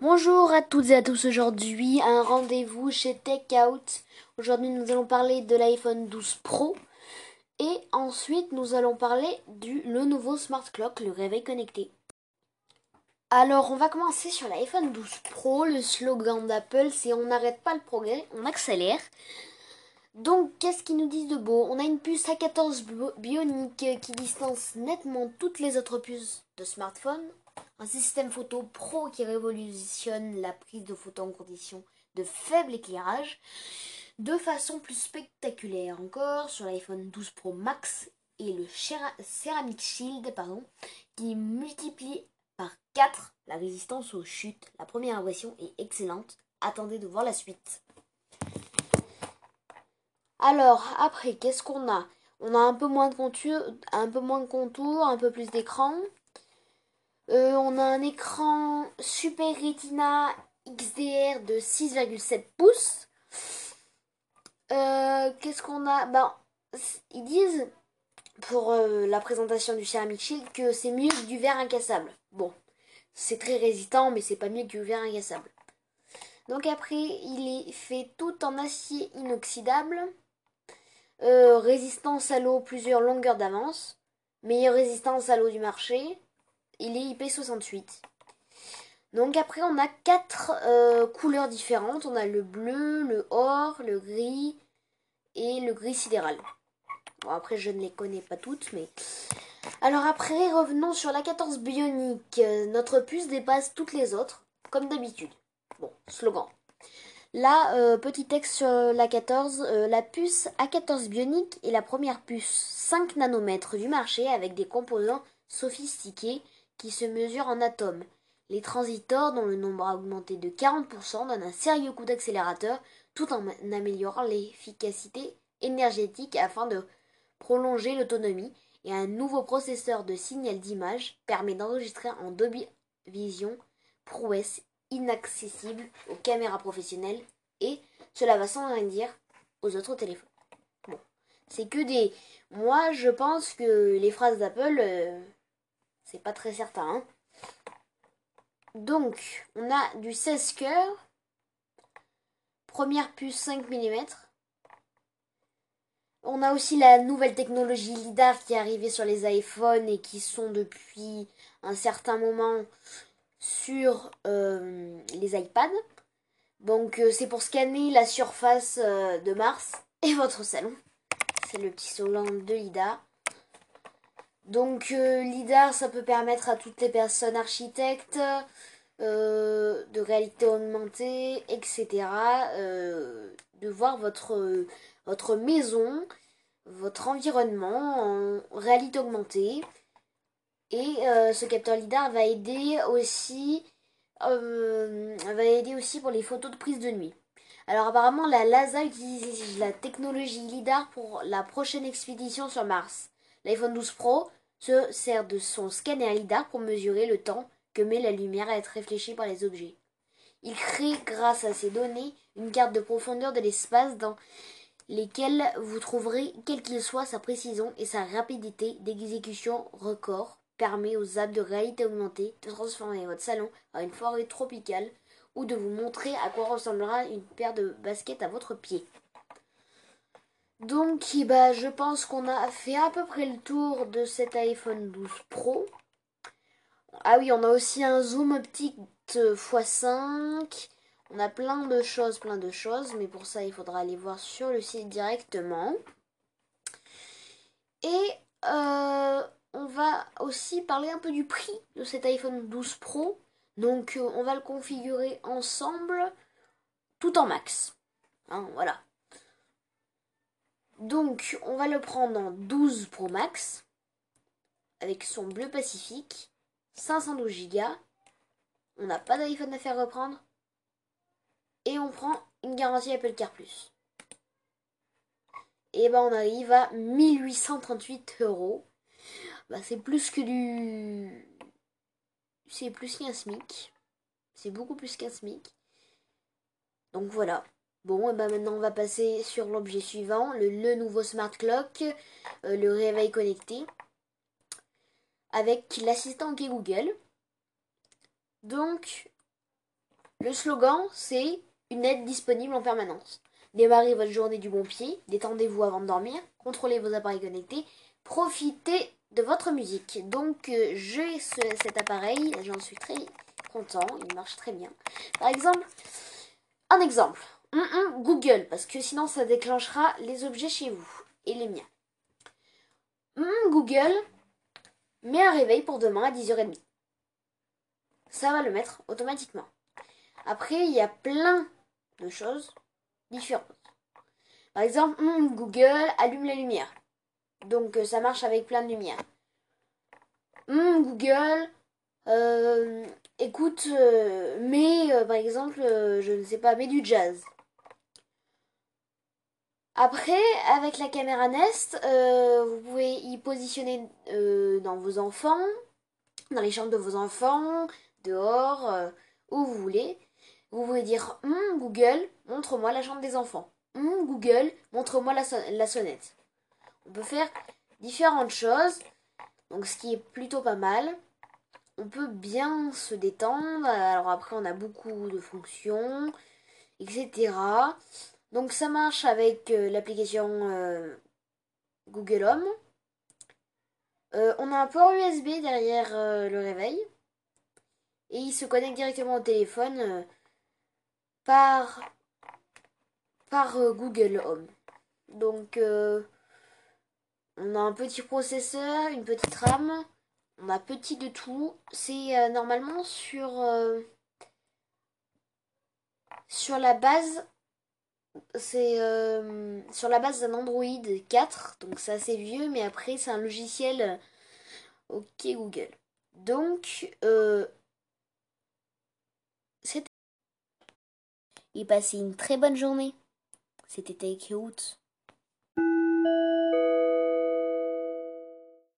Bonjour à toutes et à tous aujourd'hui, un rendez-vous chez TechOut. Aujourd'hui nous allons parler de l'iPhone 12 Pro et ensuite nous allons parler du nouveau Smart Clock, le réveil connecté. Alors on va commencer sur l'iPhone 12 Pro, le slogan d'Apple c'est on n'arrête pas le progrès, on accélère. Donc qu'est-ce qu'ils nous disent de beau? On a une puce A14 Bionic qui distance nettement toutes les autres puces de smartphone un système photo pro qui révolutionne la prise de photos en conditions de faible éclairage de façon plus spectaculaire encore sur l'iPhone 12 Pro Max et le Ceramic Shield pardon, qui multiplie par 4 la résistance aux chutes. La première impression est excellente. Attendez de voir la suite. Alors, après, qu'est-ce qu'on a? On a un peu moins de contours, un peu moins de contours, un peu plus d'écran. Euh, on a un écran Super Retina XDR de 6,7 pouces. Euh, qu'est-ce qu'on a? Ben, Ils disent pour euh, la présentation du Ceramic Shield que c'est mieux que du verre incassable. Bon, c'est très résistant, mais c'est pas mieux que du verre incassable. Donc après, il est fait tout en acier inoxydable. résistance à l'eau, plusieurs longueurs d'avance. Meilleure résistance à l'eau du marché il est IP68. Donc après on a quatre euh, couleurs différentes. On a le bleu, le or, le gris et le gris sidéral. Bon après je ne les connais pas toutes mais... Alors après revenons sur la 14 Bionic. Notre puce dépasse toutes les autres comme d'habitude. Bon, slogan. Là, euh, petit texte sur la 14, euh, la puce A14 Bionic est la première puce 5 nanomètres du marché avec des composants sophistiqués qui se mesurent en atomes. Les transistors, dont le nombre a augmenté de 40%, donnent un sérieux coup d'accélérateur tout en améliorant l'efficacité énergétique afin de prolonger l'autonomie et un nouveau processeur de signal d'image permet d'enregistrer en Dolby Vision prouesse inaccessible aux caméras professionnelles et cela va sans rien dire aux autres téléphones. Bon, c'est que des... Moi, je pense que les phrases d'Apple, euh, c'est pas très certain. Hein. Donc, on a du 16 cœurs. Première puce 5 mm. On a aussi la nouvelle technologie LIDAR qui est arrivée sur les iPhones et qui sont depuis un certain moment sur euh, les iPads. Donc euh, c'est pour scanner la surface euh, de Mars et votre salon. C'est le petit slogan de LIDAR. Donc euh, l'IDAR, ça peut permettre à toutes les personnes architectes euh, de réalité augmentée, etc., euh, de voir votre, maison, votre environnement en réalité augmentée. Et ce capteur LIDAR va aider aussi va aider aussi pour les photos de prise de nuit. Alors apparemment la LASA utilise la technologie LIDAR pour la prochaine expédition sur Mars. L'iPhone 12 Pro se sert de son scanner LIDAR pour mesurer le temps que met la lumière à être réfléchie par les objets. Il crée, grâce à ces données, une carte de profondeur de l'espace dans lesquelles vous trouverez, quel qu'il soit, sa précision et sa rapidité d'exécution record permet aux apps de réalité augmentée de transformer votre salon en une forêt tropicale ou de vous montrer à quoi ressemblera une paire de baskets à votre pied. Donc, bah, je pense qu'on a fait à peu près le tour de cet iPhone 12 Pro. Ah oui, on a aussi un zoom optique x5. On a plein de choses, plein de choses. Mais pour ça, il faudra aller voir sur le site directement. Et euh, on va aussi parler un peu du prix de cet iPhone 12 Pro. Donc, euh, on va le configurer ensemble tout en max. Hein, voilà. Donc, on va le prendre en 12 Pro Max avec son bleu Pacifique, 512 Go. On n'a pas d'iPhone à faire reprendre et on prend une garantie Apple Car Plus. Et ben on arrive à 1838 euros. Bah, c'est plus que du. C'est plus qu'un SMIC. C'est beaucoup plus qu'un SMIC. Donc voilà. Bon, et ben maintenant on va passer sur l'objet suivant, le, nouveau smart clock, euh, le réveil connecté, avec l'assistant qui est Google. Donc, Le slogan, c'est une aide disponible en permanence. Démarrez votre journée du bon pied, détendez-vous avant de dormir, contrôlez vos appareils connectés, profitez de votre musique. Donc euh, j'ai cet appareil, j'en suis très content, il marche très bien. Par exemple, un exemple, Google, parce que sinon ça déclenchera les objets chez vous et les miens. Google, mets un réveil pour demain à 10h30. Ça va le mettre automatiquement. Après, il y a plein de choses différentes. Par exemple, Google allume la lumière. Donc euh, ça marche avec plein de lumière. Google, euh, écoute, euh, mais par exemple, je ne sais pas, mais du jazz. Après, avec la caméra Nest, vous pouvez y positionner dans vos enfants, dans les chambres de vos enfants, dehors, où vous voulez. Vous pouvez dire Google, montre-moi la chambre des enfants. Google, montre-moi la sonnette. On peut faire différentes choses. Donc ce qui est plutôt pas mal. On peut bien se détendre. Alors après on a beaucoup de fonctions, etc. Donc ça marche avec euh, l'application euh, Google Home. Euh, on a un port USB derrière le réveil. Et il se connecte directement au téléphone par, par Google Home. Donc on a un petit processeur, une petite RAM. On a petit de tout. C'est normalement sur, sur la base. C'est euh, sur la base d'un Android 4. Donc c'est assez vieux, mais après c'est un logiciel. Ok Google. Donc c'était. Et passez une très bonne journée. C'était Take.